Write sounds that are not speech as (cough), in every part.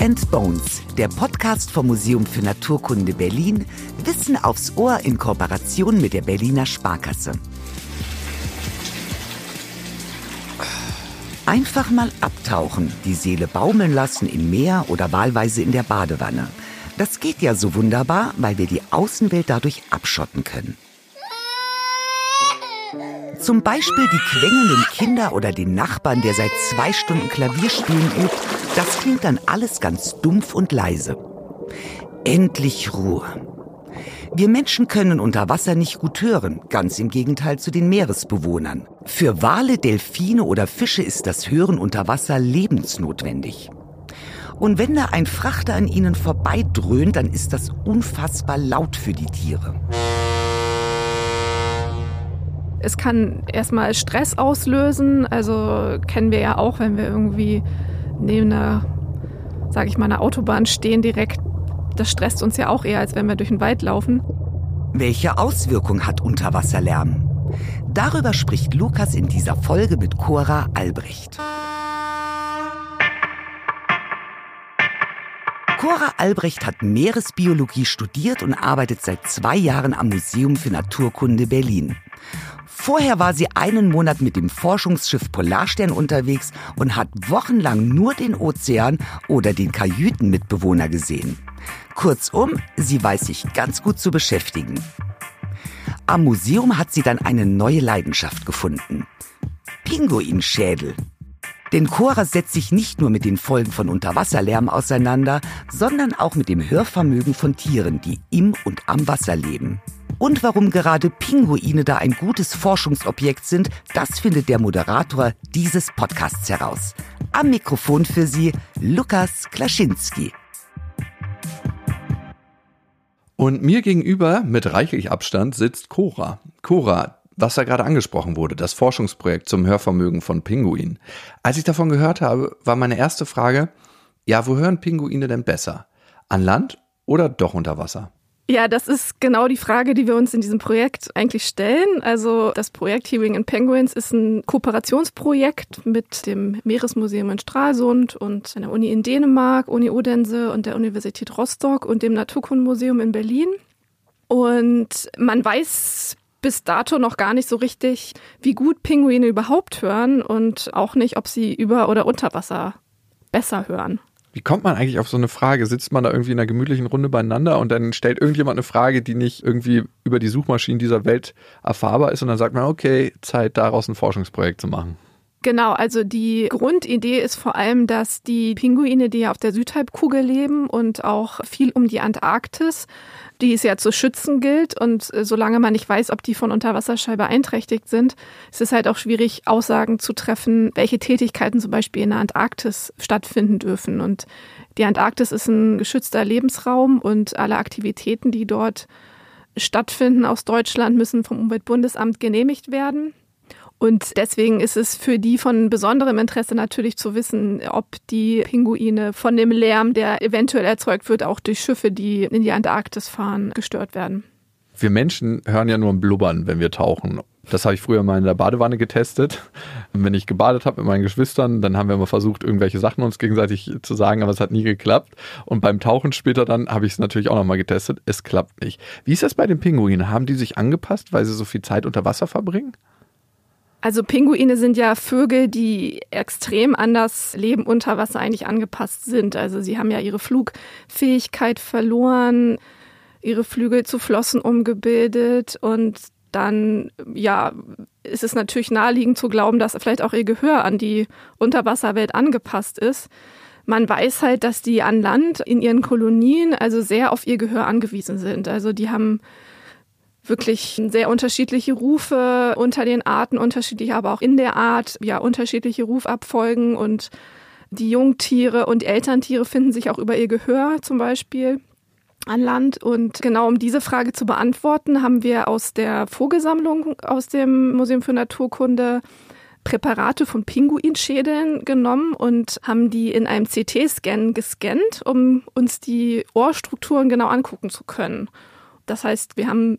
and Bones, der Podcast vom Museum für Naturkunde Berlin, Wissen aufs Ohr in Kooperation mit der Berliner Sparkasse. Einfach mal abtauchen, die Seele baumeln lassen im Meer oder wahlweise in der Badewanne. Das geht ja so wunderbar, weil wir die Außenwelt dadurch abschotten können. Zum Beispiel die quengelnden Kinder oder den Nachbarn, der seit zwei Stunden Klavierspielen übt. Das klingt dann alles ganz dumpf und leise. Endlich Ruhe. Wir Menschen können unter Wasser nicht gut hören, ganz im Gegenteil zu den Meeresbewohnern. Für Wale, Delfine oder Fische ist das Hören unter Wasser lebensnotwendig. Und wenn da ein Frachter an ihnen vorbeidröhnt, dann ist das unfassbar laut für die Tiere. Es kann erstmal Stress auslösen. Also kennen wir ja auch, wenn wir irgendwie neben einer, sage ich mal, einer Autobahn stehen direkt. Das stresst uns ja auch eher, als wenn wir durch den Wald laufen. Welche Auswirkung hat Unterwasserlärm? Darüber spricht Lukas in dieser Folge mit Cora Albrecht. Cora Albrecht hat Meeresbiologie studiert und arbeitet seit zwei Jahren am Museum für Naturkunde Berlin. Vorher war sie einen Monat mit dem Forschungsschiff Polarstern unterwegs und hat wochenlang nur den Ozean oder den Kajütenmitbewohner gesehen. Kurzum, sie weiß sich ganz gut zu beschäftigen. Am Museum hat sie dann eine neue Leidenschaft gefunden. Pinguinschädel. Denn Cora setzt sich nicht nur mit den Folgen von Unterwasserlärm auseinander, sondern auch mit dem Hörvermögen von Tieren, die im und am Wasser leben. Und warum gerade Pinguine da ein gutes Forschungsobjekt sind, das findet der Moderator dieses Podcasts heraus. Am Mikrofon für Sie Lukas Klaschinski. Und mir gegenüber mit reichlich Abstand sitzt Cora. Cora, was da gerade angesprochen wurde, das Forschungsprojekt zum Hörvermögen von Pinguinen. Als ich davon gehört habe, war meine erste Frage, ja, wo hören Pinguine denn besser? An Land oder doch unter Wasser? Ja, das ist genau die Frage, die wir uns in diesem Projekt eigentlich stellen. Also das Projekt Hearing in Penguins ist ein Kooperationsprojekt mit dem Meeresmuseum in Stralsund und einer Uni in Dänemark, Uni Odense und der Universität Rostock und dem Naturkundemuseum in Berlin. Und man weiß bis dato noch gar nicht so richtig, wie gut Pinguine überhaupt hören und auch nicht, ob sie über oder unter Wasser besser hören. Wie kommt man eigentlich auf so eine Frage? Sitzt man da irgendwie in einer gemütlichen Runde beieinander und dann stellt irgendjemand eine Frage, die nicht irgendwie über die Suchmaschinen dieser Welt erfahrbar ist und dann sagt man, okay, Zeit daraus ein Forschungsprojekt zu machen. Genau, also die Grundidee ist vor allem, dass die Pinguine, die ja auf der Südhalbkugel leben und auch viel um die Antarktis, die es ja zu schützen gilt. Und äh, solange man nicht weiß, ob die von Unterwasserschall beeinträchtigt sind, ist es halt auch schwierig, Aussagen zu treffen, welche Tätigkeiten zum Beispiel in der Antarktis stattfinden dürfen. Und die Antarktis ist ein geschützter Lebensraum und alle Aktivitäten, die dort stattfinden aus Deutschland, müssen vom Umweltbundesamt genehmigt werden. Und deswegen ist es für die von besonderem Interesse natürlich zu wissen, ob die Pinguine von dem Lärm, der eventuell erzeugt wird, auch durch Schiffe, die in die Antarktis fahren, gestört werden. Wir Menschen hören ja nur ein Blubbern, wenn wir tauchen. Das habe ich früher mal in der Badewanne getestet. wenn ich gebadet habe mit meinen Geschwistern, dann haben wir mal versucht, irgendwelche Sachen uns gegenseitig zu sagen, aber es hat nie geklappt. Und beim Tauchen später dann habe ich es natürlich auch nochmal getestet. Es klappt nicht. Wie ist das bei den Pinguinen? Haben die sich angepasst, weil sie so viel Zeit unter Wasser verbringen? Also Pinguine sind ja Vögel, die extrem an das Leben unter Wasser eigentlich angepasst sind. Also sie haben ja ihre Flugfähigkeit verloren, ihre Flügel zu Flossen umgebildet und dann, ja, ist es natürlich naheliegend zu glauben, dass vielleicht auch ihr Gehör an die Unterwasserwelt angepasst ist. Man weiß halt, dass die an Land in ihren Kolonien also sehr auf ihr Gehör angewiesen sind. Also die haben wirklich sehr unterschiedliche Rufe unter den Arten, unterschiedlich aber auch in der Art, ja, unterschiedliche Rufabfolgen und die Jungtiere und Elterntiere finden sich auch über ihr Gehör zum Beispiel an Land. Und genau um diese Frage zu beantworten, haben wir aus der Vogelsammlung aus dem Museum für Naturkunde Präparate von Pinguinschädeln genommen und haben die in einem CT-Scan gescannt, um uns die Ohrstrukturen genau angucken zu können. Das heißt, wir haben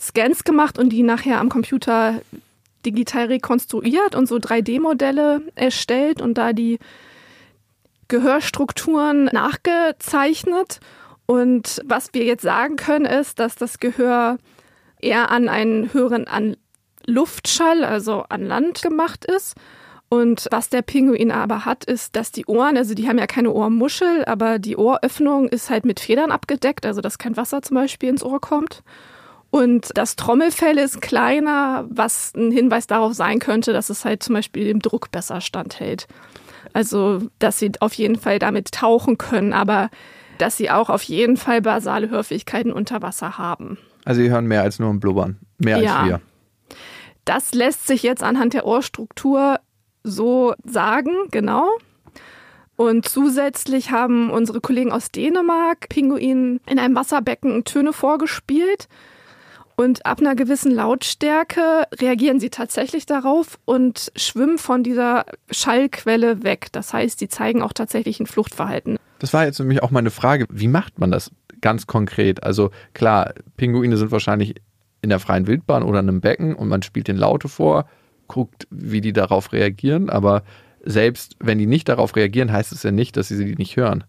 Scans gemacht und die nachher am Computer digital rekonstruiert und so 3D-Modelle erstellt und da die Gehörstrukturen nachgezeichnet. Und was wir jetzt sagen können, ist, dass das Gehör eher an einen höheren an Luftschall, also an Land gemacht ist. Und was der Pinguin aber hat, ist, dass die Ohren, also die haben ja keine Ohrmuschel, aber die Ohröffnung ist halt mit Federn abgedeckt, also dass kein Wasser zum Beispiel ins Ohr kommt. Und das Trommelfell ist kleiner, was ein Hinweis darauf sein könnte, dass es halt zum Beispiel dem Druck besser standhält. Also, dass sie auf jeden Fall damit tauchen können, aber dass sie auch auf jeden Fall basale Hörfähigkeiten unter Wasser haben. Also, sie hören mehr als nur ein Blubbern. Mehr ja. als wir. Das lässt sich jetzt anhand der Ohrstruktur so sagen, genau. Und zusätzlich haben unsere Kollegen aus Dänemark Pinguinen in einem Wasserbecken Töne vorgespielt. Und ab einer gewissen Lautstärke reagieren sie tatsächlich darauf und schwimmen von dieser Schallquelle weg. Das heißt, sie zeigen auch tatsächlich ein Fluchtverhalten. Das war jetzt nämlich auch meine Frage. Wie macht man das ganz konkret? Also klar, Pinguine sind wahrscheinlich in der freien Wildbahn oder in einem Becken und man spielt den Laute vor, guckt, wie die darauf reagieren. Aber selbst wenn die nicht darauf reagieren, heißt es ja nicht, dass sie sie nicht hören.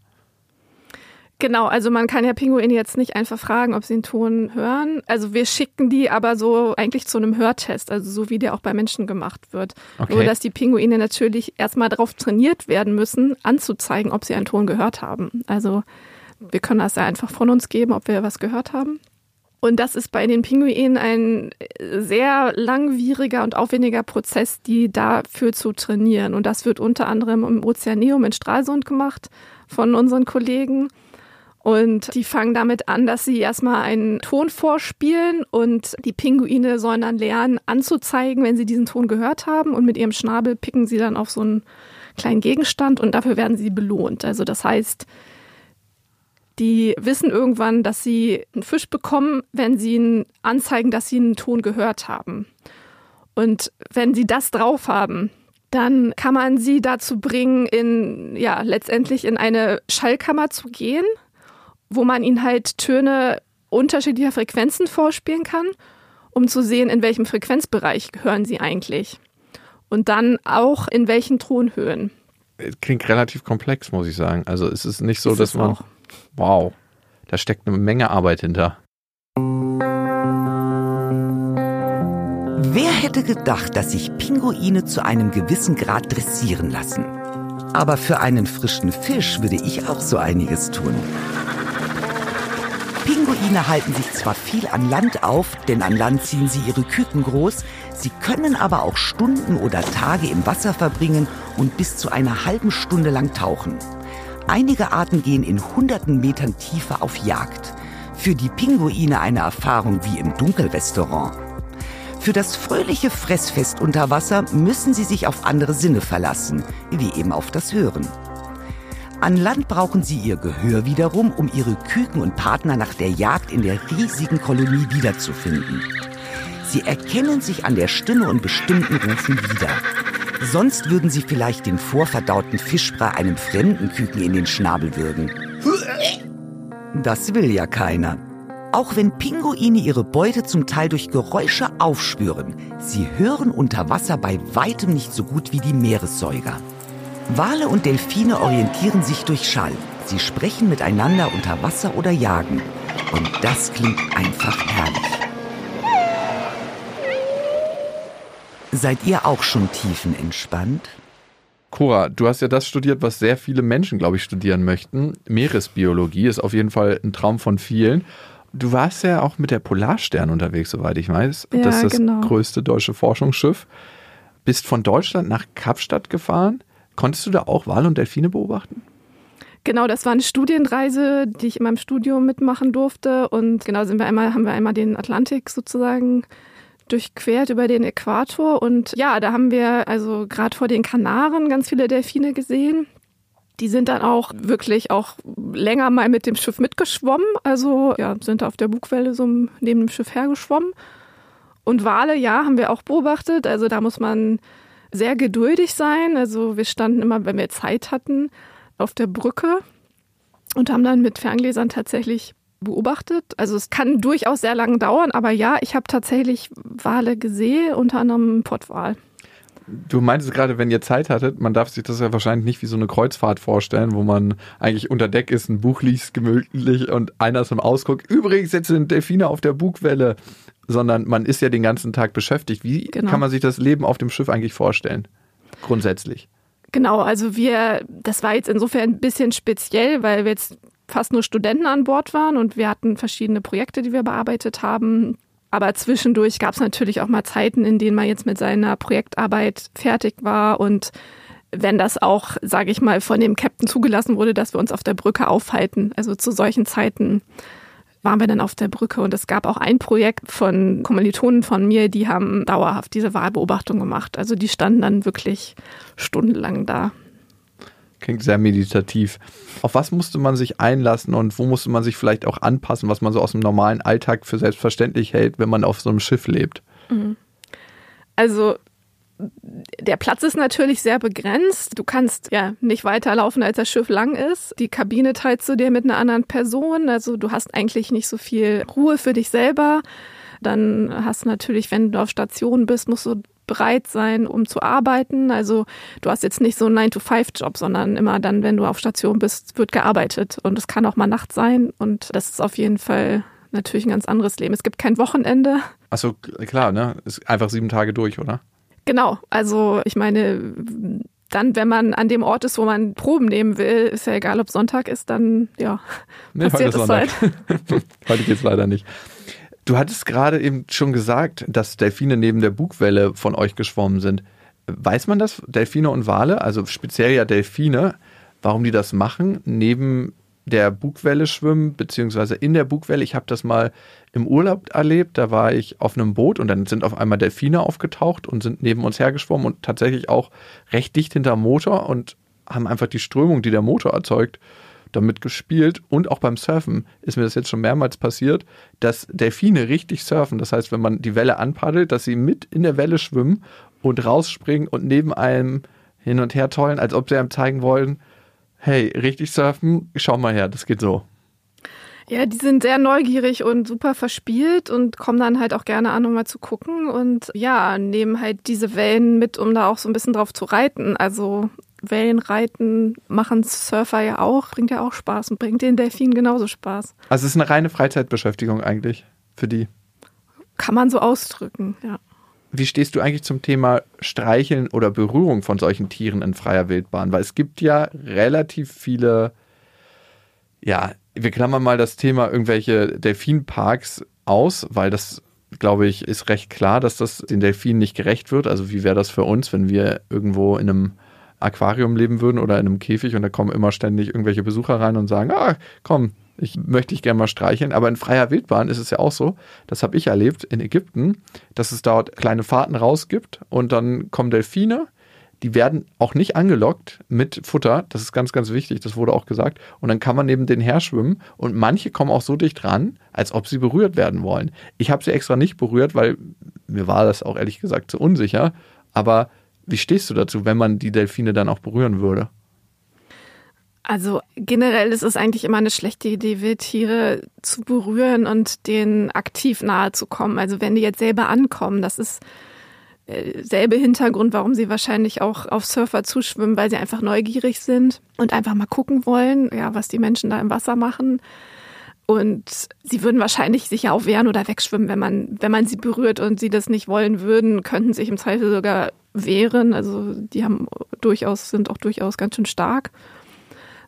Genau, also man kann ja Pinguine jetzt nicht einfach fragen, ob sie einen Ton hören. Also wir schicken die aber so eigentlich zu einem Hörtest, also so wie der auch bei Menschen gemacht wird. Okay. Nur dass die Pinguine natürlich erstmal darauf trainiert werden müssen, anzuzeigen, ob sie einen Ton gehört haben. Also wir können das ja einfach von uns geben, ob wir was gehört haben. Und das ist bei den Pinguinen ein sehr langwieriger und aufwendiger Prozess, die dafür zu trainieren. Und das wird unter anderem im Ozeaneum in Stralsund gemacht von unseren Kollegen. Und die fangen damit an, dass sie erstmal einen Ton vorspielen und die Pinguine sollen dann lernen anzuzeigen, wenn sie diesen Ton gehört haben und mit ihrem Schnabel picken sie dann auf so einen kleinen Gegenstand und dafür werden sie belohnt. Also das heißt, die wissen irgendwann, dass sie einen Fisch bekommen, wenn sie ihn anzeigen, dass sie einen Ton gehört haben. Und wenn sie das drauf haben, dann kann man sie dazu bringen, in, ja, letztendlich in eine Schallkammer zu gehen wo man ihnen halt Töne unterschiedlicher Frequenzen vorspielen kann, um zu sehen, in welchem Frequenzbereich hören sie eigentlich. Und dann auch in welchen Tonhöhen. Klingt relativ komplex, muss ich sagen. Also es ist nicht so, ist dass man. Auch. Wow, da steckt eine Menge Arbeit hinter. Wer hätte gedacht, dass sich Pinguine zu einem gewissen Grad dressieren lassen? Aber für einen frischen Fisch würde ich auch so einiges tun. Pinguine halten sich zwar viel an Land auf, denn an Land ziehen sie ihre Küken groß, sie können aber auch Stunden oder Tage im Wasser verbringen und bis zu einer halben Stunde lang tauchen. Einige Arten gehen in hunderten Metern Tiefe auf Jagd. Für die Pinguine eine Erfahrung wie im Dunkelrestaurant. Für das fröhliche Fressfest unter Wasser müssen sie sich auf andere Sinne verlassen, wie eben auf das Hören. An Land brauchen sie ihr Gehör wiederum, um ihre Küken und Partner nach der Jagd in der riesigen Kolonie wiederzufinden. Sie erkennen sich an der Stimme und bestimmten Rufen wieder. Sonst würden sie vielleicht den vorverdauten Fischbrei einem fremden Küken in den Schnabel würgen. Das will ja keiner. Auch wenn Pinguine ihre Beute zum Teil durch Geräusche aufspüren, sie hören unter Wasser bei weitem nicht so gut wie die Meeressäuger. Wale und Delfine orientieren sich durch Schall. Sie sprechen miteinander unter Wasser oder jagen. Und das klingt einfach herrlich. Seid ihr auch schon tiefenentspannt? Cora, du hast ja das studiert, was sehr viele Menschen, glaube ich, studieren möchten. Meeresbiologie ist auf jeden Fall ein Traum von vielen. Du warst ja auch mit der Polarstern unterwegs, soweit ich weiß. Ja, das ist das genau. größte deutsche Forschungsschiff. Bist von Deutschland nach Kapstadt gefahren. Konntest du da auch Wale und Delfine beobachten? Genau, das war eine Studienreise, die ich in meinem Studium mitmachen durfte. Und genau sind wir einmal, haben wir einmal den Atlantik sozusagen durchquert über den Äquator. Und ja, da haben wir also gerade vor den Kanaren ganz viele Delfine gesehen. Die sind dann auch wirklich auch länger mal mit dem Schiff mitgeschwommen. Also ja, sind auf der Bugwelle so neben dem Schiff hergeschwommen. Und Wale, ja, haben wir auch beobachtet. Also da muss man sehr geduldig sein. Also wir standen immer, wenn wir Zeit hatten, auf der Brücke und haben dann mit Ferngläsern tatsächlich beobachtet. Also es kann durchaus sehr lange dauern, aber ja, ich habe tatsächlich Wale gesehen, unter anderem Pottwal. Du meintest gerade, wenn ihr Zeit hattet, man darf sich das ja wahrscheinlich nicht wie so eine Kreuzfahrt vorstellen, wo man eigentlich unter Deck ist, ein Buch liest gemütlich und einer ist im Ausguck. Übrigens, jetzt sind Delfine auf der Bugwelle, sondern man ist ja den ganzen Tag beschäftigt. Wie genau. kann man sich das Leben auf dem Schiff eigentlich vorstellen? Grundsätzlich. Genau, also wir, das war jetzt insofern ein bisschen speziell, weil wir jetzt fast nur Studenten an Bord waren und wir hatten verschiedene Projekte, die wir bearbeitet haben. Aber zwischendurch gab es natürlich auch mal Zeiten, in denen man jetzt mit seiner Projektarbeit fertig war und wenn das auch, sage ich mal, von dem Captain zugelassen wurde, dass wir uns auf der Brücke aufhalten. Also zu solchen Zeiten waren wir dann auf der Brücke und es gab auch ein Projekt von Kommilitonen von mir, die haben dauerhaft diese Wahlbeobachtung gemacht. Also die standen dann wirklich stundenlang da. Klingt sehr meditativ. Auf was musste man sich einlassen und wo musste man sich vielleicht auch anpassen, was man so aus dem normalen Alltag für selbstverständlich hält, wenn man auf so einem Schiff lebt? Mhm. Also der Platz ist natürlich sehr begrenzt. Du kannst ja nicht weiterlaufen, als das Schiff lang ist. Die Kabine teilst du dir mit einer anderen Person. Also du hast eigentlich nicht so viel Ruhe für dich selber. Dann hast du natürlich, wenn du auf Station bist, musst du bereit sein, um zu arbeiten. Also du hast jetzt nicht so einen 9-to-5-Job, sondern immer dann, wenn du auf Station bist, wird gearbeitet. Und es kann auch mal Nacht sein. Und das ist auf jeden Fall natürlich ein ganz anderes Leben. Es gibt kein Wochenende. Achso, klar, ne? Ist einfach sieben Tage durch, oder? Genau. Also ich meine, dann, wenn man an dem Ort ist, wo man Proben nehmen will, ist ja egal, ob Sonntag ist, dann ja, nee, passiert es halt. (laughs) heute geht's leider nicht. Du hattest gerade eben schon gesagt, dass Delfine neben der Bugwelle von euch geschwommen sind. Weiß man das, Delfine und Wale, also speziell ja Delfine, warum die das machen, neben der Bugwelle schwimmen, beziehungsweise in der Bugwelle. Ich habe das mal im Urlaub erlebt, da war ich auf einem Boot und dann sind auf einmal Delfine aufgetaucht und sind neben uns hergeschwommen und tatsächlich auch recht dicht hinterm Motor und haben einfach die Strömung, die der Motor erzeugt, damit gespielt und auch beim Surfen ist mir das jetzt schon mehrmals passiert, dass Delfine richtig surfen. Das heißt, wenn man die Welle anpaddelt, dass sie mit in der Welle schwimmen und rausspringen und neben einem hin und her tollen, als ob sie einem zeigen wollen, hey, richtig surfen, schau mal her, das geht so. Ja, die sind sehr neugierig und super verspielt und kommen dann halt auch gerne an, um mal zu gucken und ja, nehmen halt diese Wellen mit, um da auch so ein bisschen drauf zu reiten. Also Wellenreiten machen Surfer ja auch, bringt ja auch Spaß und bringt den Delfinen genauso Spaß. Also es ist eine reine Freizeitbeschäftigung eigentlich für die. Kann man so ausdrücken, ja. Wie stehst du eigentlich zum Thema Streicheln oder Berührung von solchen Tieren in freier Wildbahn? Weil es gibt ja relativ viele, ja, wir klammern mal das Thema irgendwelche Delfinparks aus, weil das, glaube ich, ist recht klar, dass das den Delfinen nicht gerecht wird. Also wie wäre das für uns, wenn wir irgendwo in einem Aquarium leben würden oder in einem Käfig und da kommen immer ständig irgendwelche Besucher rein und sagen, ah, komm, ich möchte dich gerne mal streicheln. Aber in freier Wildbahn ist es ja auch so, das habe ich erlebt in Ägypten, dass es dort kleine Fahrten rausgibt und dann kommen Delfine, die werden auch nicht angelockt mit Futter. Das ist ganz, ganz wichtig. Das wurde auch gesagt. Und dann kann man neben denen her schwimmen. Und manche kommen auch so dicht ran, als ob sie berührt werden wollen. Ich habe sie extra nicht berührt, weil mir war das auch ehrlich gesagt zu unsicher. Aber wie stehst du dazu, wenn man die Delfine dann auch berühren würde? Also generell ist es eigentlich immer eine schlechte Idee, Wildtiere zu berühren und denen aktiv nahe zu kommen. Also wenn die jetzt selber ankommen, das ist äh, selbe Hintergrund, warum sie wahrscheinlich auch auf Surfer zuschwimmen, weil sie einfach neugierig sind und einfach mal gucken wollen, ja, was die Menschen da im Wasser machen. Und sie würden wahrscheinlich sich ja auch wehren oder wegschwimmen, wenn man, wenn man sie berührt und sie das nicht wollen würden, könnten sich im Zweifel sogar wehren. Also die haben durchaus, sind auch durchaus ganz schön stark.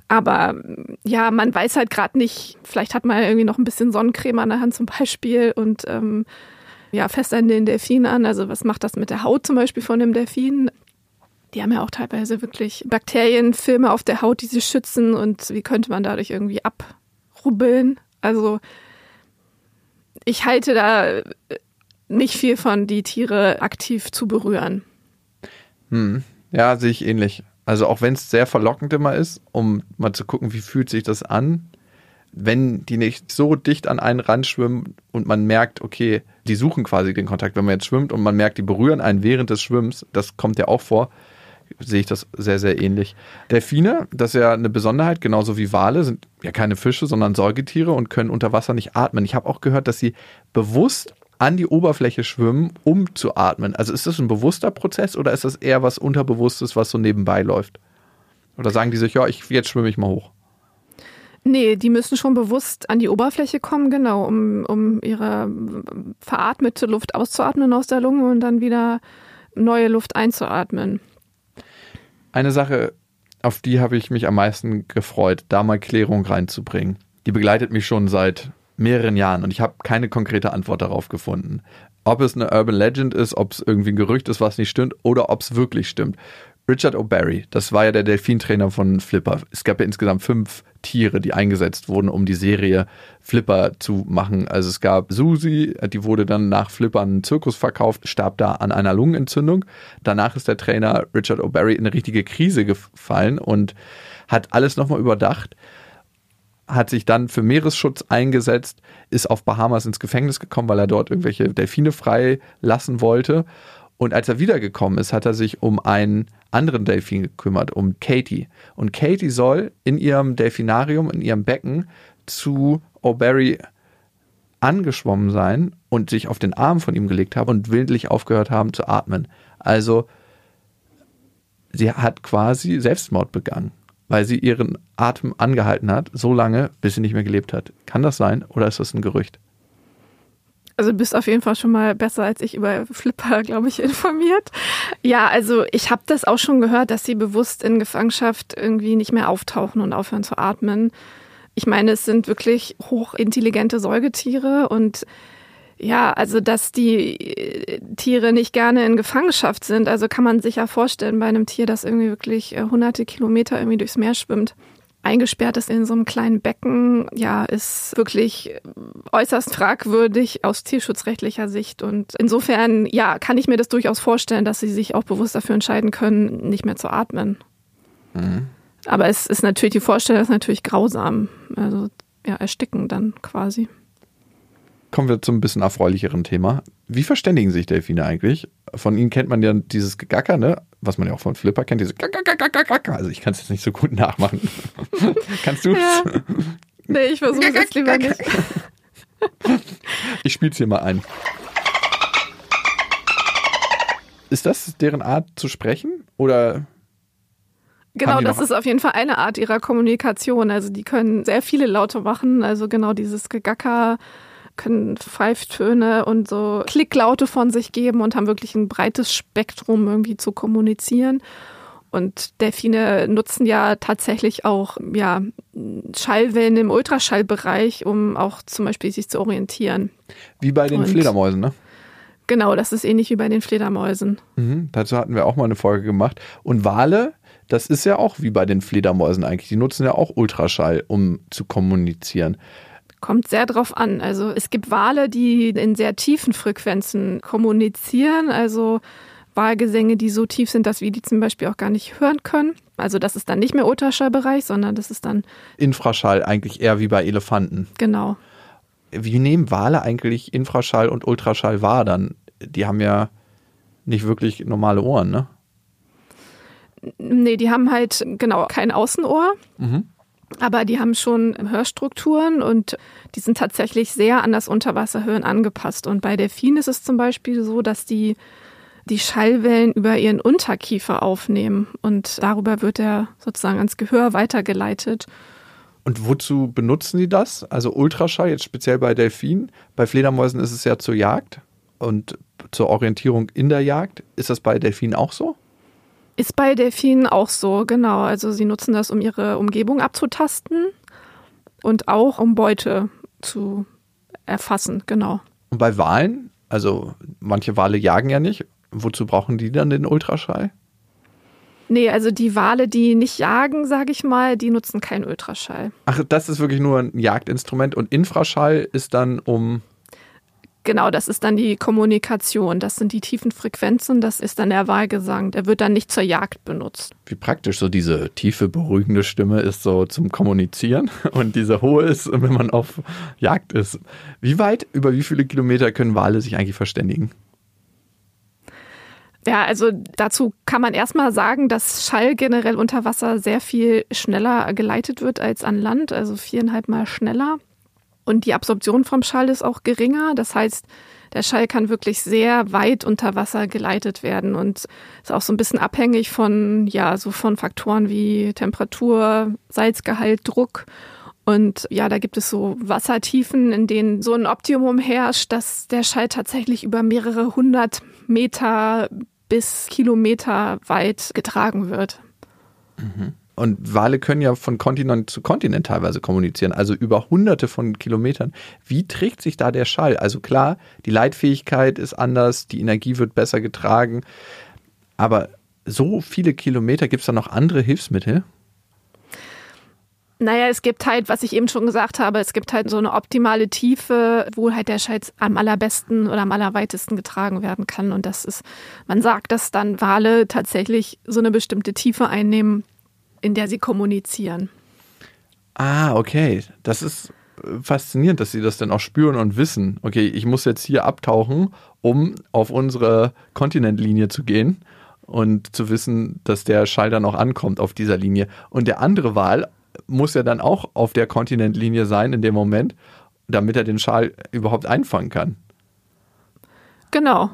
Aber ja, man weiß halt gerade nicht, vielleicht hat man irgendwie noch ein bisschen Sonnencreme an der Hand zum Beispiel und ähm, ja, fest an den Delfinen an. Also was macht das mit der Haut zum Beispiel von dem Delfin? Die haben ja auch teilweise wirklich Bakterienfilme auf der Haut, die sie schützen und wie könnte man dadurch irgendwie abrubbeln? Also ich halte da nicht viel von, die Tiere aktiv zu berühren. Hm. Ja, sehe ich ähnlich. Also auch wenn es sehr verlockend immer ist, um mal zu gucken, wie fühlt sich das an, wenn die nicht so dicht an einen Rand schwimmen und man merkt, okay, die suchen quasi den Kontakt, wenn man jetzt schwimmt und man merkt, die berühren einen während des Schwimmens, das kommt ja auch vor, sehe ich das sehr, sehr ähnlich. Delfine, das ist ja eine Besonderheit, genauso wie Wale, sind ja keine Fische, sondern Säugetiere und können unter Wasser nicht atmen. Ich habe auch gehört, dass sie bewusst an die Oberfläche schwimmen, um zu atmen. Also ist das ein bewusster Prozess oder ist das eher was Unterbewusstes, was so nebenbei läuft? Oder sagen die sich, ja, ich, jetzt schwimme ich mal hoch? Nee, die müssen schon bewusst an die Oberfläche kommen, genau, um, um ihre veratmete Luft auszuatmen aus der Lunge und dann wieder neue Luft einzuatmen. Eine Sache, auf die habe ich mich am meisten gefreut, da mal Klärung reinzubringen. Die begleitet mich schon seit mehreren Jahren und ich habe keine konkrete Antwort darauf gefunden. Ob es eine Urban Legend ist, ob es irgendwie ein Gerücht ist, was nicht stimmt, oder ob es wirklich stimmt. Richard O'Barry, das war ja der Delfintrainer von Flipper. Es gab ja insgesamt fünf Tiere, die eingesetzt wurden, um die Serie Flipper zu machen. Also es gab Susi, die wurde dann nach Flipper einen Zirkus verkauft, starb da an einer Lungenentzündung. Danach ist der Trainer Richard O'Barry in eine richtige Krise gefallen und hat alles nochmal überdacht hat sich dann für Meeresschutz eingesetzt, ist auf Bahamas ins Gefängnis gekommen, weil er dort irgendwelche Delfine freilassen wollte. Und als er wiedergekommen ist, hat er sich um einen anderen Delfin gekümmert, um Katie. Und Katie soll in ihrem Delfinarium, in ihrem Becken zu O'Barry angeschwommen sein und sich auf den Arm von ihm gelegt haben und willentlich aufgehört haben zu atmen. Also sie hat quasi Selbstmord begangen weil sie ihren Atem angehalten hat, so lange, bis sie nicht mehr gelebt hat. Kann das sein oder ist das ein Gerücht? Also du bist auf jeden Fall schon mal besser als ich über Flipper, glaube ich, (laughs) informiert. Ja, also ich habe das auch schon gehört, dass sie bewusst in Gefangenschaft irgendwie nicht mehr auftauchen und aufhören zu atmen. Ich meine, es sind wirklich hochintelligente Säugetiere und ja, also dass die äh, Tiere nicht gerne in Gefangenschaft sind. Also kann man sich ja vorstellen bei einem Tier, das irgendwie wirklich äh, hunderte Kilometer irgendwie durchs Meer schwimmt. Eingesperrt ist in so einem kleinen Becken, ja, ist wirklich äh, äußerst fragwürdig aus tierschutzrechtlicher Sicht. Und insofern, ja, kann ich mir das durchaus vorstellen, dass sie sich auch bewusst dafür entscheiden können, nicht mehr zu atmen. Mhm. Aber es ist natürlich, die Vorstellung ist natürlich grausam. Also, ja, ersticken dann quasi kommen wir zum ein bisschen erfreulicheren Thema. Wie verständigen sich Delfine eigentlich? Von ihnen kennt man ja dieses Gegacker, ne? Was man ja auch von Flipper kennt, diese Gacker. Also ich kann es jetzt nicht so gut nachmachen. (laughs) Kannst du ja. Nee, ich versuche es lieber nicht. ich spiele es hier mal ein. Ist das deren Art zu sprechen? Oder Genau, das ist auf jeden Fall eine Art ihrer Kommunikation. Also die können sehr viele Laute machen. Also genau dieses Gegacker können Pfeiftöne und so Klicklaute von sich geben und haben wirklich ein breites Spektrum irgendwie zu kommunizieren. Und Delfine nutzen ja tatsächlich auch ja, Schallwellen im Ultraschallbereich, um auch zum Beispiel sich zu orientieren. Wie bei den und Fledermäusen, ne? Genau, das ist ähnlich wie bei den Fledermäusen. Mhm, dazu hatten wir auch mal eine Folge gemacht. Und Wale, das ist ja auch wie bei den Fledermäusen eigentlich. Die nutzen ja auch Ultraschall, um zu kommunizieren. Kommt sehr drauf an. Also es gibt Wale, die in sehr tiefen Frequenzen kommunizieren. Also Wahlgesänge, die so tief sind, dass wir die zum Beispiel auch gar nicht hören können. Also das ist dann nicht mehr Ultraschallbereich, sondern das ist dann Infraschall, eigentlich eher wie bei Elefanten. Genau. Wie nehmen Wale eigentlich Infraschall und Ultraschall wahr dann? Die haben ja nicht wirklich normale Ohren, ne? Nee, die haben halt genau kein Außenohr. Mhm. Aber die haben schon Hörstrukturen und die sind tatsächlich sehr an das Unterwasserhören angepasst. Und bei Delfinen ist es zum Beispiel so, dass die die Schallwellen über ihren Unterkiefer aufnehmen und darüber wird er sozusagen ans Gehör weitergeleitet. Und wozu benutzen die das? Also Ultraschall, jetzt speziell bei Delfinen. Bei Fledermäusen ist es ja zur Jagd und zur Orientierung in der Jagd. Ist das bei Delfinen auch so? Ist bei Delfinen auch so, genau. Also sie nutzen das, um ihre Umgebung abzutasten und auch um Beute zu erfassen, genau. Und bei Walen, also manche Wale jagen ja nicht. Wozu brauchen die dann den Ultraschall? Nee, also die Wale, die nicht jagen, sage ich mal, die nutzen keinen Ultraschall. Ach, das ist wirklich nur ein Jagdinstrument und Infraschall ist dann um Genau, das ist dann die Kommunikation. Das sind die tiefen Frequenzen. Das ist dann der Wahlgesang. Der wird dann nicht zur Jagd benutzt. Wie praktisch so diese tiefe, beruhigende Stimme ist so zum Kommunizieren (laughs) und diese hohe ist, wenn man auf Jagd ist. Wie weit, über wie viele Kilometer können Wale sich eigentlich verständigen? Ja, also dazu kann man erstmal sagen, dass Schall generell unter Wasser sehr viel schneller geleitet wird als an Land, also viereinhalb Mal schneller. Und die Absorption vom Schall ist auch geringer. Das heißt, der Schall kann wirklich sehr weit unter Wasser geleitet werden und ist auch so ein bisschen abhängig von, ja, so von Faktoren wie Temperatur, Salzgehalt, Druck. Und ja, da gibt es so Wassertiefen, in denen so ein Optimum herrscht, dass der Schall tatsächlich über mehrere hundert Meter bis Kilometer weit getragen wird. Mhm. Und Wale können ja von Kontinent zu Kontinent teilweise kommunizieren, also über hunderte von Kilometern. Wie trägt sich da der Schall? Also klar, die Leitfähigkeit ist anders, die Energie wird besser getragen, aber so viele Kilometer, gibt es da noch andere Hilfsmittel? Naja, es gibt halt, was ich eben schon gesagt habe, es gibt halt so eine optimale Tiefe, wo halt der Schall am allerbesten oder am allerweitesten getragen werden kann. Und das ist, man sagt, dass dann Wale tatsächlich so eine bestimmte Tiefe einnehmen, in der sie kommunizieren. Ah, okay. Das ist äh, faszinierend, dass sie das dann auch spüren und wissen. Okay, ich muss jetzt hier abtauchen, um auf unsere Kontinentlinie zu gehen und zu wissen, dass der Schall dann auch ankommt auf dieser Linie. Und der andere Wal muss ja dann auch auf der Kontinentlinie sein in dem Moment, damit er den Schall überhaupt einfangen kann. Genau.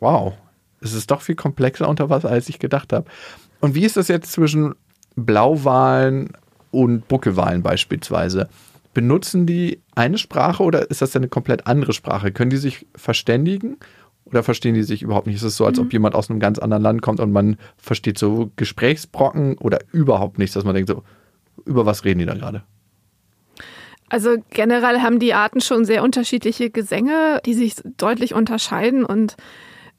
Wow. Es ist doch viel komplexer unter Wasser, als ich gedacht habe. Und wie ist das jetzt zwischen Blauwalen und Buckelwalen beispielsweise, benutzen die eine Sprache oder ist das eine komplett andere Sprache? Können die sich verständigen oder verstehen die sich überhaupt nicht? Ist es so, als ob mhm. jemand aus einem ganz anderen Land kommt und man versteht so Gesprächsbrocken oder überhaupt nichts, dass man denkt so, über was reden die da gerade? Also generell haben die Arten schon sehr unterschiedliche Gesänge, die sich deutlich unterscheiden und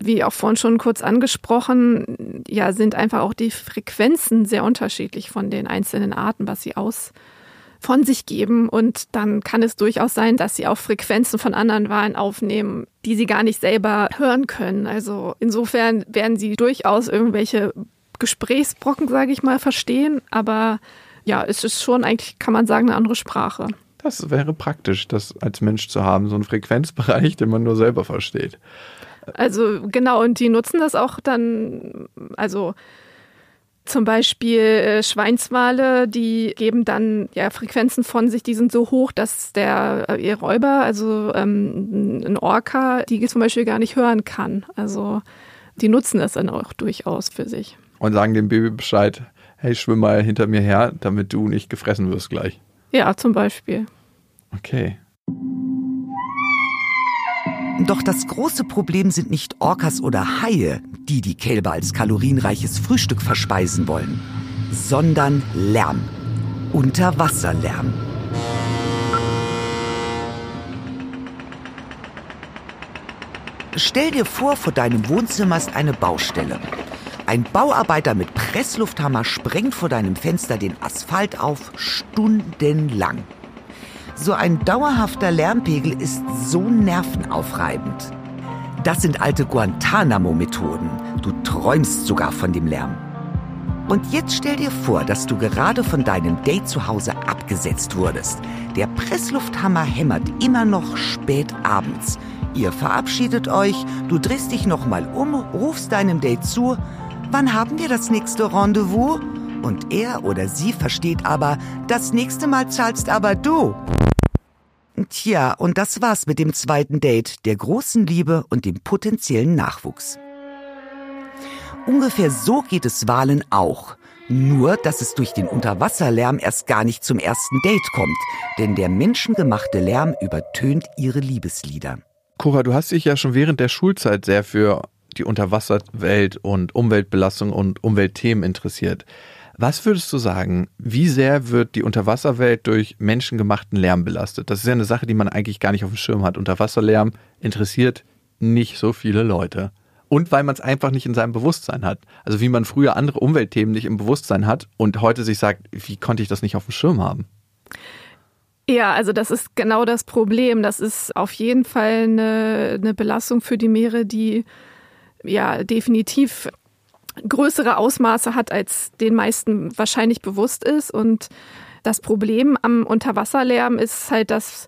wie auch vorhin schon kurz angesprochen, ja, sind einfach auch die Frequenzen sehr unterschiedlich von den einzelnen Arten, was sie aus von sich geben. Und dann kann es durchaus sein, dass sie auch Frequenzen von anderen Wahlen aufnehmen, die sie gar nicht selber hören können. Also insofern werden sie durchaus irgendwelche Gesprächsbrocken, sage ich mal, verstehen. Aber ja, es ist schon eigentlich, kann man sagen, eine andere Sprache. Das wäre praktisch, das als Mensch zu haben, so einen Frequenzbereich, den man nur selber versteht. Also genau, und die nutzen das auch dann, also zum Beispiel äh, Schweinswale, die geben dann ja Frequenzen von sich, die sind so hoch, dass der äh, ihr Räuber, also ähm, ein Orca, die zum Beispiel gar nicht hören kann. Also die nutzen das dann auch durchaus für sich. Und sagen dem Baby Bescheid, hey, schwimm mal hinter mir her, damit du nicht gefressen wirst gleich. Ja, zum Beispiel. Okay. Doch das große Problem sind nicht Orcas oder Haie, die die Kälber als kalorienreiches Frühstück verspeisen wollen, sondern Lärm. Unterwasserlärm. Stell dir vor, vor deinem Wohnzimmer ist eine Baustelle. Ein Bauarbeiter mit Presslufthammer sprengt vor deinem Fenster den Asphalt auf, stundenlang. So ein dauerhafter Lärmpegel ist so nervenaufreibend. Das sind alte Guantanamo-Methoden. Du träumst sogar von dem Lärm. Und jetzt stell dir vor, dass du gerade von deinem Date zu Hause abgesetzt wurdest. Der Presslufthammer hämmert immer noch spät abends. Ihr verabschiedet euch, du drehst dich nochmal um, rufst deinem Date zu. Wann haben wir das nächste Rendezvous? Und er oder sie versteht aber, das nächste Mal zahlst aber du. Tja, und das war's mit dem zweiten Date, der großen Liebe und dem potenziellen Nachwuchs. Ungefähr so geht es Walen auch. Nur, dass es durch den Unterwasserlärm erst gar nicht zum ersten Date kommt, denn der menschengemachte Lärm übertönt ihre Liebeslieder. Cora, du hast dich ja schon während der Schulzeit sehr für die Unterwasserwelt und Umweltbelastung und Umweltthemen interessiert. Was würdest du sagen, wie sehr wird die Unterwasserwelt durch menschengemachten Lärm belastet? Das ist ja eine Sache, die man eigentlich gar nicht auf dem Schirm hat. Unterwasserlärm interessiert nicht so viele Leute. Und weil man es einfach nicht in seinem Bewusstsein hat. Also wie man früher andere Umweltthemen nicht im Bewusstsein hat und heute sich sagt, wie konnte ich das nicht auf dem Schirm haben? Ja, also das ist genau das Problem. Das ist auf jeden Fall eine, eine Belastung für die Meere, die ja definitiv größere Ausmaße hat, als den meisten wahrscheinlich bewusst ist. Und das Problem am Unterwasserlärm ist halt, dass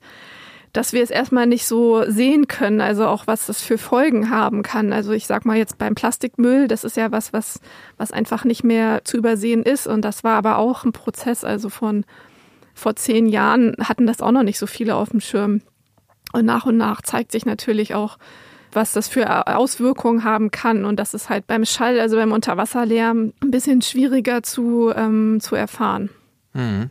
dass wir es erstmal nicht so sehen können, also auch was das für Folgen haben kann. Also ich sag mal jetzt beim Plastikmüll, das ist ja was, was, was einfach nicht mehr zu übersehen ist. Und das war aber auch ein Prozess. Also von vor zehn Jahren hatten das auch noch nicht so viele auf dem Schirm. Und nach und nach zeigt sich natürlich auch, was das für Auswirkungen haben kann. Und das ist halt beim Schall, also beim Unterwasserlärm, ein bisschen schwieriger zu, ähm, zu erfahren. Mhm.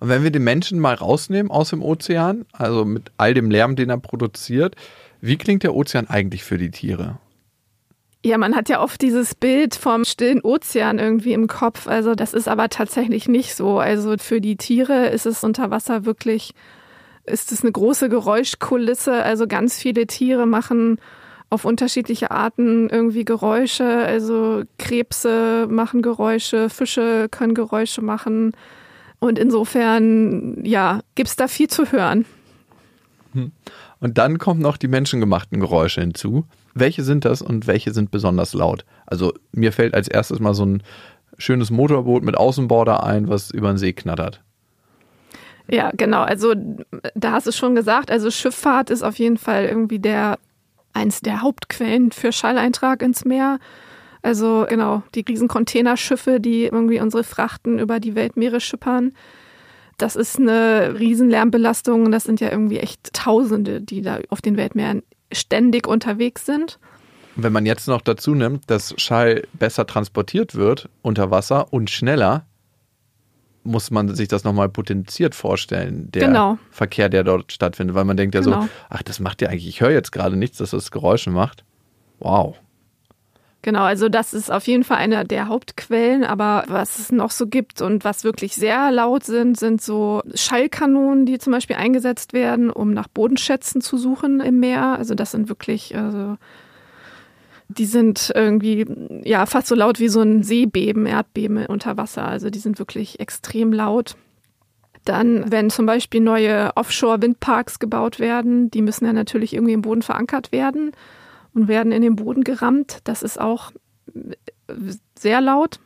Und wenn wir den Menschen mal rausnehmen aus dem Ozean, also mit all dem Lärm, den er produziert, wie klingt der Ozean eigentlich für die Tiere? Ja, man hat ja oft dieses Bild vom stillen Ozean irgendwie im Kopf. Also das ist aber tatsächlich nicht so. Also für die Tiere ist es unter Wasser wirklich, ist es eine große Geräuschkulisse. Also ganz viele Tiere machen auf unterschiedliche Arten irgendwie Geräusche. Also Krebse machen Geräusche, Fische können Geräusche machen. Und insofern, ja, gibt's da viel zu hören. Hm. Und dann kommen noch die menschengemachten Geräusche hinzu. Welche sind das und welche sind besonders laut? Also mir fällt als erstes mal so ein schönes Motorboot mit Außenborder ein, was über den See knattert. Ja, genau. Also da hast du schon gesagt, also Schifffahrt ist auf jeden Fall irgendwie der eins der Hauptquellen für Schalleintrag ins Meer. Also genau, die riesen Containerschiffe, die irgendwie unsere Frachten über die Weltmeere schippern. Das ist eine Riesenlärmbelastung. Das sind ja irgendwie echt Tausende, die da auf den Weltmeeren ständig unterwegs sind. Wenn man jetzt noch dazu nimmt, dass Schall besser transportiert wird unter Wasser und schneller, muss man sich das nochmal potenziert vorstellen, der genau. Verkehr, der dort stattfindet, weil man denkt ja genau. so, ach, das macht ja eigentlich, ich höre jetzt gerade nichts, dass das Geräusche macht. Wow. Genau, also das ist auf jeden Fall eine der Hauptquellen, aber was es noch so gibt und was wirklich sehr laut sind, sind so Schallkanonen, die zum Beispiel eingesetzt werden, um nach Bodenschätzen zu suchen im Meer. Also das sind wirklich, also die sind irgendwie ja fast so laut wie so ein Seebeben, Erdbeben unter Wasser. Also die sind wirklich extrem laut. Dann, wenn zum Beispiel neue Offshore-Windparks gebaut werden, die müssen ja natürlich irgendwie im Boden verankert werden und werden in den Boden gerammt. Das ist auch sehr laut.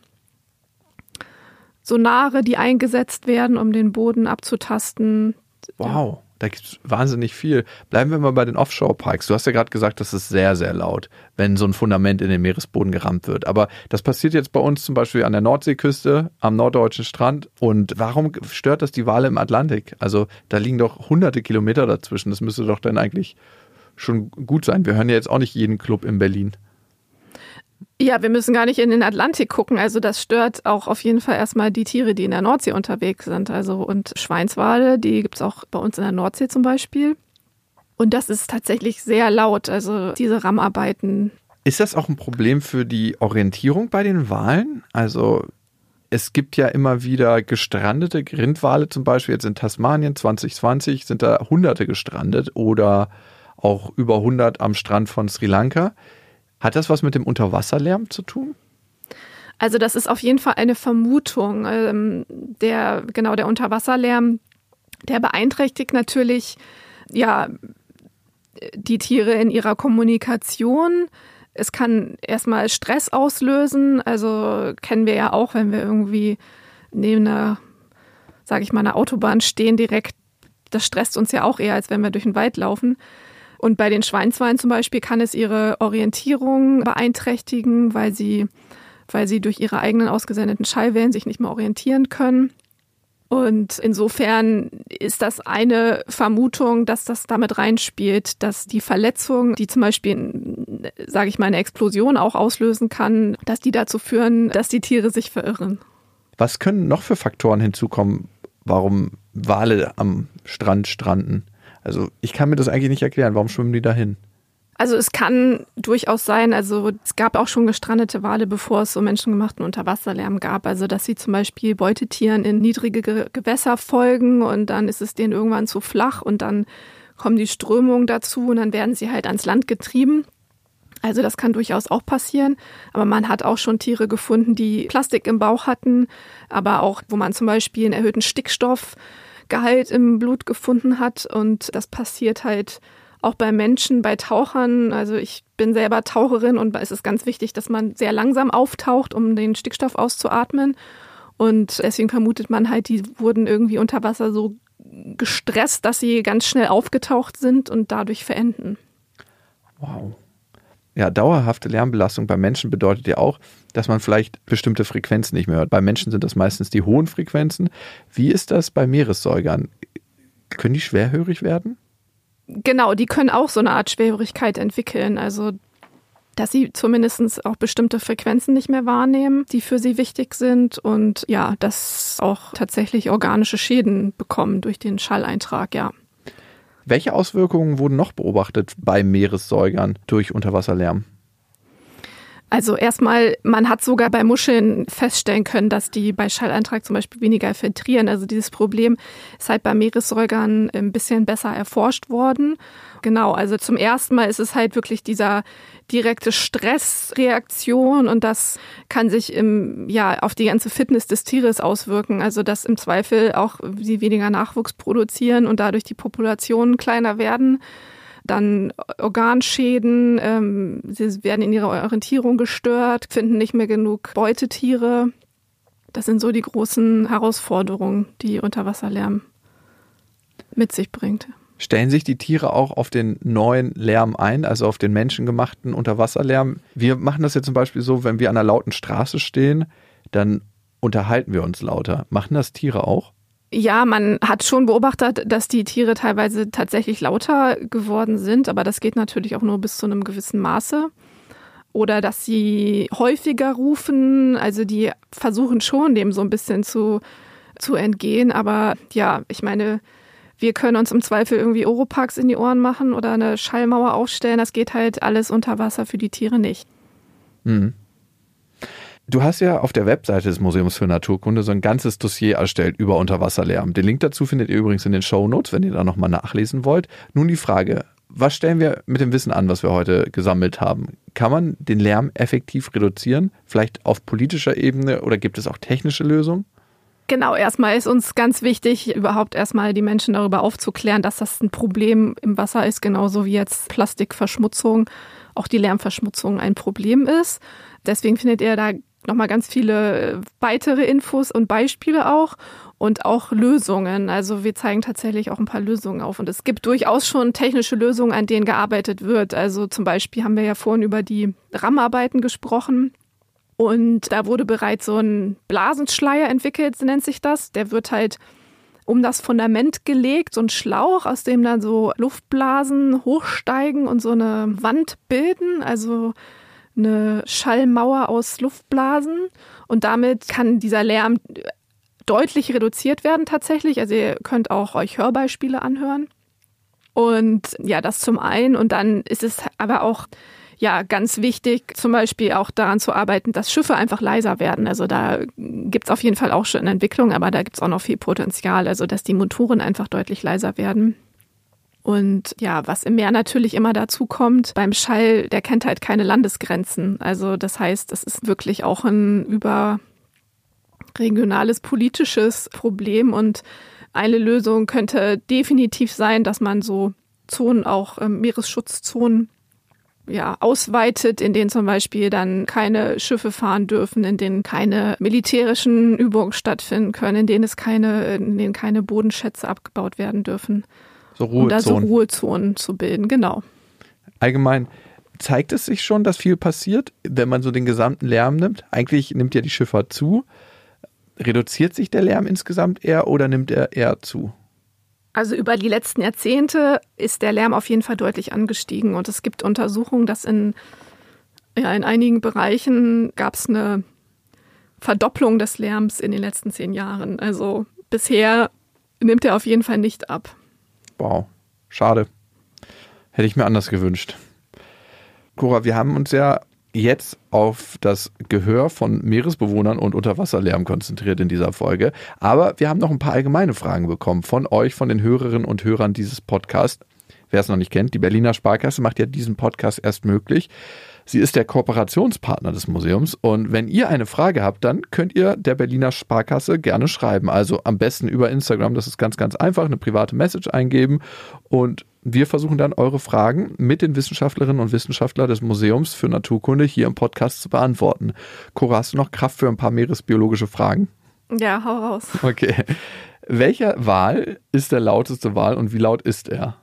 Sonare, die eingesetzt werden, um den Boden abzutasten. Wow. Da gibt es wahnsinnig viel. Bleiben wir mal bei den Offshore-Parks. Du hast ja gerade gesagt, das ist sehr, sehr laut, wenn so ein Fundament in den Meeresboden gerammt wird. Aber das passiert jetzt bei uns zum Beispiel an der Nordseeküste, am norddeutschen Strand. Und warum stört das die Wale im Atlantik? Also da liegen doch hunderte Kilometer dazwischen. Das müsste doch dann eigentlich schon gut sein. Wir hören ja jetzt auch nicht jeden Club in Berlin. Ja, wir müssen gar nicht in den Atlantik gucken. Also das stört auch auf jeden Fall erstmal die Tiere, die in der Nordsee unterwegs sind. Also und Schweinswale, die gibt es auch bei uns in der Nordsee zum Beispiel. Und das ist tatsächlich sehr laut, also diese Rammarbeiten. Ist das auch ein Problem für die Orientierung bei den Walen? Also es gibt ja immer wieder gestrandete Grindwale, zum Beispiel jetzt in Tasmanien 2020 sind da Hunderte gestrandet oder auch über 100 am Strand von Sri Lanka. Hat das was mit dem Unterwasserlärm zu tun? Also das ist auf jeden Fall eine Vermutung. Ähm, der genau der Unterwasserlärm, der beeinträchtigt natürlich ja die Tiere in ihrer Kommunikation. Es kann erstmal Stress auslösen. Also kennen wir ja auch, wenn wir irgendwie neben einer, sage ich mal, einer Autobahn stehen direkt. Das stresst uns ja auch eher, als wenn wir durch den Wald laufen. Und bei den Schweinswalen zum Beispiel kann es ihre Orientierung beeinträchtigen, weil sie, weil sie durch ihre eigenen ausgesendeten Schallwellen sich nicht mehr orientieren können. Und insofern ist das eine Vermutung, dass das damit reinspielt, dass die Verletzung, die zum Beispiel, sage ich mal, eine Explosion auch auslösen kann, dass die dazu führen, dass die Tiere sich verirren. Was können noch für Faktoren hinzukommen, warum Wale am Strand stranden? Also ich kann mir das eigentlich nicht erklären. Warum schwimmen die dahin? Also es kann durchaus sein, also es gab auch schon gestrandete Wale, bevor es so menschengemachten Unterwasserlärm gab. Also dass sie zum Beispiel Beutetieren in niedrige Gewässer folgen und dann ist es denen irgendwann zu flach und dann kommen die Strömungen dazu und dann werden sie halt ans Land getrieben. Also das kann durchaus auch passieren. Aber man hat auch schon Tiere gefunden, die Plastik im Bauch hatten, aber auch, wo man zum Beispiel einen erhöhten Stickstoff Gehalt im Blut gefunden hat. Und das passiert halt auch bei Menschen, bei Tauchern. Also ich bin selber Taucherin und es ist ganz wichtig, dass man sehr langsam auftaucht, um den Stickstoff auszuatmen. Und deswegen vermutet man halt, die wurden irgendwie unter Wasser so gestresst, dass sie ganz schnell aufgetaucht sind und dadurch verenden. Wow. Ja, dauerhafte Lärmbelastung bei Menschen bedeutet ja auch, dass man vielleicht bestimmte Frequenzen nicht mehr hört. Bei Menschen sind das meistens die hohen Frequenzen. Wie ist das bei Meeressäugern? Können die schwerhörig werden? Genau, die können auch so eine Art Schwerhörigkeit entwickeln. Also dass sie zumindest auch bestimmte Frequenzen nicht mehr wahrnehmen, die für sie wichtig sind und ja, dass auch tatsächlich organische Schäden bekommen durch den Schalleintrag, ja. Welche Auswirkungen wurden noch beobachtet bei Meeressäugern durch Unterwasserlärm? Also erstmal, man hat sogar bei Muscheln feststellen können, dass die bei Schalleintrag zum Beispiel weniger filtrieren. Also dieses Problem ist halt bei Meeressäugern ein bisschen besser erforscht worden. Genau, also zum ersten Mal ist es halt wirklich dieser direkte Stressreaktion und das kann sich im, ja, auf die ganze Fitness des Tieres auswirken. Also dass im Zweifel auch sie weniger Nachwuchs produzieren und dadurch die Populationen kleiner werden dann Organschäden, ähm, sie werden in ihrer Orientierung gestört, finden nicht mehr genug Beutetiere. Das sind so die großen Herausforderungen, die Unterwasserlärm mit sich bringt. Stellen sich die Tiere auch auf den neuen Lärm ein, also auf den menschengemachten Unterwasserlärm? Wir machen das ja zum Beispiel so, wenn wir an einer lauten Straße stehen, dann unterhalten wir uns lauter. Machen das Tiere auch? Ja, man hat schon beobachtet, dass die Tiere teilweise tatsächlich lauter geworden sind, aber das geht natürlich auch nur bis zu einem gewissen Maße. Oder dass sie häufiger rufen, also die versuchen schon, dem so ein bisschen zu, zu entgehen. Aber ja, ich meine, wir können uns im Zweifel irgendwie Oropax in die Ohren machen oder eine Schallmauer aufstellen. Das geht halt alles unter Wasser für die Tiere nicht. Mhm. Du hast ja auf der Webseite des Museums für Naturkunde so ein ganzes Dossier erstellt über Unterwasserlärm. Den Link dazu findet ihr übrigens in den Show Notes, wenn ihr da nochmal nachlesen wollt. Nun die Frage, was stellen wir mit dem Wissen an, was wir heute gesammelt haben? Kann man den Lärm effektiv reduzieren? Vielleicht auf politischer Ebene oder gibt es auch technische Lösungen? Genau, erstmal ist uns ganz wichtig, überhaupt erstmal die Menschen darüber aufzuklären, dass das ein Problem im Wasser ist, genauso wie jetzt Plastikverschmutzung, auch die Lärmverschmutzung ein Problem ist. Deswegen findet ihr da nochmal ganz viele äh, weitere Infos und Beispiele auch und auch Lösungen. Also wir zeigen tatsächlich auch ein paar Lösungen auf. Und es gibt durchaus schon technische Lösungen, an denen gearbeitet wird. Also zum Beispiel haben wir ja vorhin über die RAM-Arbeiten gesprochen. Und da wurde bereits so ein Blasenschleier entwickelt, nennt sich das. Der wird halt um das Fundament gelegt, so ein Schlauch, aus dem dann so Luftblasen hochsteigen und so eine Wand bilden. Also eine Schallmauer aus Luftblasen und damit kann dieser Lärm deutlich reduziert werden tatsächlich. Also ihr könnt auch euch Hörbeispiele anhören. Und ja, das zum einen. Und dann ist es aber auch ja ganz wichtig, zum Beispiel auch daran zu arbeiten, dass Schiffe einfach leiser werden. Also da gibt's auf jeden Fall auch schon Entwicklung, aber da gibt's auch noch viel Potenzial, also dass die Motoren einfach deutlich leiser werden. Und ja, was im Meer natürlich immer dazu kommt, beim Schall, der kennt halt keine Landesgrenzen. Also das heißt, es ist wirklich auch ein überregionales politisches Problem und eine Lösung könnte definitiv sein, dass man so Zonen, auch ähm, Meeresschutzzonen, ja, ausweitet, in denen zum Beispiel dann keine Schiffe fahren dürfen, in denen keine militärischen Übungen stattfinden können, in denen es keine, in denen keine Bodenschätze abgebaut werden dürfen. So Ruhezonen. Um da so Ruhezonen zu bilden, genau. Allgemein zeigt es sich schon, dass viel passiert, wenn man so den gesamten Lärm nimmt. Eigentlich nimmt ja die Schifffahrt zu. Reduziert sich der Lärm insgesamt eher oder nimmt er eher zu? Also über die letzten Jahrzehnte ist der Lärm auf jeden Fall deutlich angestiegen und es gibt Untersuchungen, dass in, ja, in einigen Bereichen gab es eine Verdopplung des Lärms in den letzten zehn Jahren. Also bisher nimmt er auf jeden Fall nicht ab. Wow, schade. Hätte ich mir anders gewünscht. Cora, wir haben uns ja jetzt auf das Gehör von Meeresbewohnern und Unterwasserlärm konzentriert in dieser Folge. Aber wir haben noch ein paar allgemeine Fragen bekommen von euch, von den Hörerinnen und Hörern dieses Podcasts. Wer es noch nicht kennt, die Berliner Sparkasse macht ja diesen Podcast erst möglich. Sie ist der Kooperationspartner des Museums und wenn ihr eine Frage habt, dann könnt ihr der Berliner Sparkasse gerne schreiben. Also am besten über Instagram, das ist ganz, ganz einfach, eine private Message eingeben und wir versuchen dann eure Fragen mit den Wissenschaftlerinnen und Wissenschaftlern des Museums für Naturkunde hier im Podcast zu beantworten. Cora, hast du noch Kraft für ein paar meeresbiologische Fragen? Ja, hau raus. Okay. Welcher Wal ist der lauteste Wal und wie laut ist er?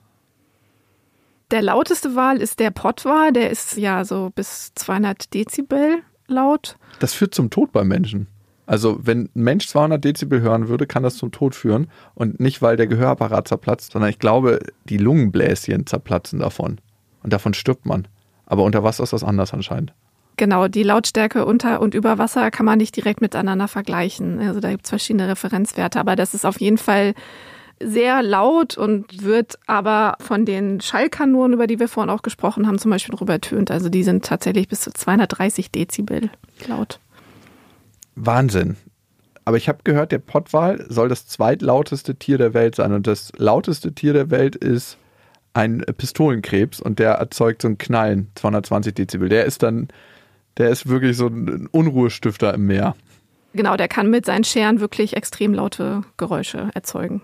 Der lauteste Wal ist der Pottwal, der ist ja so bis 200 Dezibel laut. Das führt zum Tod beim Menschen. Also wenn ein Mensch 200 Dezibel hören würde, kann das zum Tod führen. Und nicht, weil der Gehörapparat zerplatzt, sondern ich glaube, die Lungenbläschen zerplatzen davon. Und davon stirbt man. Aber unter Wasser ist das anders anscheinend. Genau, die Lautstärke unter und über Wasser kann man nicht direkt miteinander vergleichen. Also da gibt es verschiedene Referenzwerte, aber das ist auf jeden Fall sehr laut und wird aber von den Schallkanonen, über die wir vorhin auch gesprochen haben, zum Beispiel noch übertönt. Also die sind tatsächlich bis zu 230 Dezibel laut. Wahnsinn. Aber ich habe gehört, der Pottwal soll das zweitlauteste Tier der Welt sein. Und das lauteste Tier der Welt ist ein Pistolenkrebs und der erzeugt so ein Knallen, 220 Dezibel. Der ist dann, der ist wirklich so ein Unruhestifter im Meer. Genau, der kann mit seinen Scheren wirklich extrem laute Geräusche erzeugen.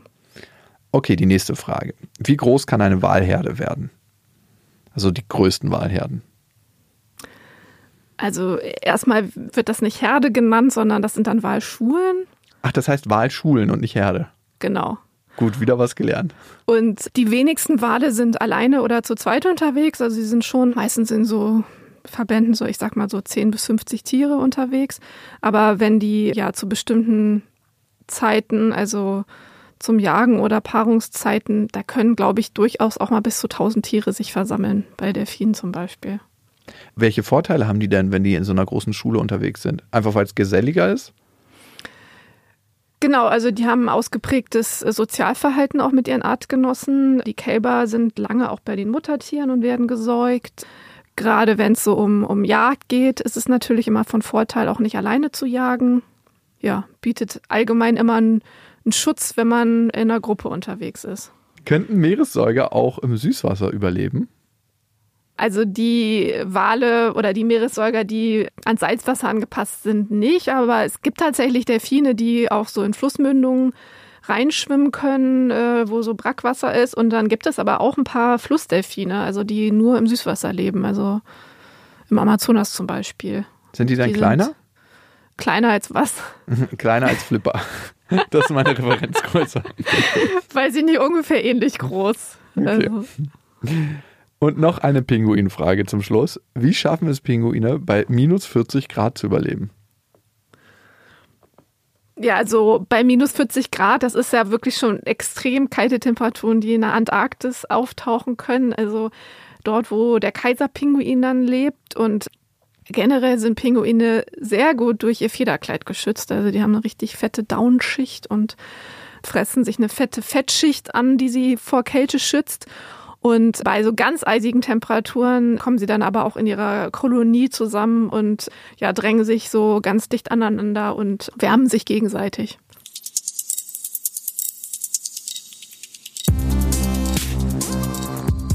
Okay, die nächste Frage. Wie groß kann eine Walherde werden? Also die größten Walherden. Also erstmal wird das nicht Herde genannt, sondern das sind dann Walschulen. Ach, das heißt Walschulen und nicht Herde. Genau. Gut, wieder was gelernt. Und die wenigsten Wale sind alleine oder zu zweit unterwegs. Also sie sind schon meistens in so Verbänden, so ich sag mal so 10 bis 50 Tiere unterwegs. Aber wenn die ja zu bestimmten Zeiten, also zum Jagen oder Paarungszeiten, da können, glaube ich, durchaus auch mal bis zu 1000 Tiere sich versammeln, bei Delfinen zum Beispiel. Welche Vorteile haben die denn, wenn die in so einer großen Schule unterwegs sind? Einfach weil es geselliger ist? Genau, also die haben ein ausgeprägtes Sozialverhalten auch mit ihren Artgenossen. Die Kälber sind lange auch bei den Muttertieren und werden gesäugt. Gerade wenn es so um, um Jagd geht, ist es natürlich immer von Vorteil, auch nicht alleine zu jagen. Ja, bietet allgemein immer einen, einen Schutz, wenn man in einer Gruppe unterwegs ist. Könnten Meeressäuger auch im Süßwasser überleben? Also die Wale oder die Meeressäuger, die ans Salzwasser angepasst sind, nicht. Aber es gibt tatsächlich Delfine, die auch so in Flussmündungen reinschwimmen können, äh, wo so Brackwasser ist. Und dann gibt es aber auch ein paar Flussdelfine, also die nur im Süßwasser leben, also im Amazonas zum Beispiel. Sind die dann die kleiner? Kleiner als was? (laughs) kleiner als Flipper. (laughs) (laughs) Das ist meine Referenzgröße. Weil sie nicht ungefähr ähnlich groß. Okay. Also. Und noch eine Pinguinfrage zum Schluss. Wie schaffen es Pinguine, bei minus 40 Grad zu überleben? Ja, also bei minus 40 Grad, das ist ja wirklich schon extrem kalte Temperaturen, die in der Antarktis auftauchen können. Also dort, wo der Kaiserpinguin dann lebt. Und generell sind Pinguine sehr gut durch ihr Federkleid geschützt. Also die haben eine richtig fette Downschicht und fressen sich eine fette Fettschicht an, die sie vor Kälte schützt. Und bei so ganz eisigen Temperaturen kommen sie dann aber auch in ihrer Kolonie zusammen und ja, drängen sich so ganz dicht aneinander und wärmen sich gegenseitig.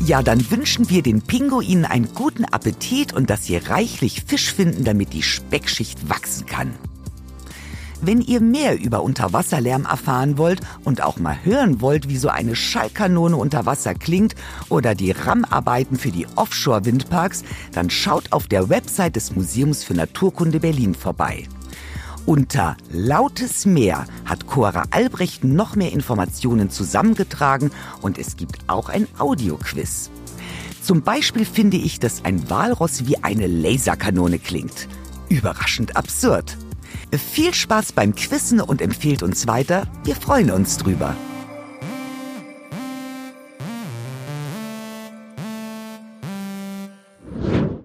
Ja, dann wünschen wir den Pinguinen einen guten Appetit und dass sie reichlich Fisch finden, damit die Speckschicht wachsen kann. Wenn ihr mehr über Unterwasserlärm erfahren wollt und auch mal hören wollt, wie so eine Schallkanone unter Wasser klingt oder die RAM-Arbeiten für die Offshore-Windparks, dann schaut auf der Website des Museums für Naturkunde Berlin vorbei. Unter Lautes Meer hat Cora Albrecht noch mehr Informationen zusammengetragen und es gibt auch ein Audioquiz. Zum Beispiel finde ich, dass ein Walross wie eine Laserkanone klingt. Überraschend absurd. Viel Spaß beim Quissen und empfehlt uns weiter. Wir freuen uns drüber.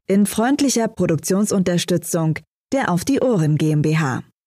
In freundlicher Produktionsunterstützung der Auf die Ohren GmbH.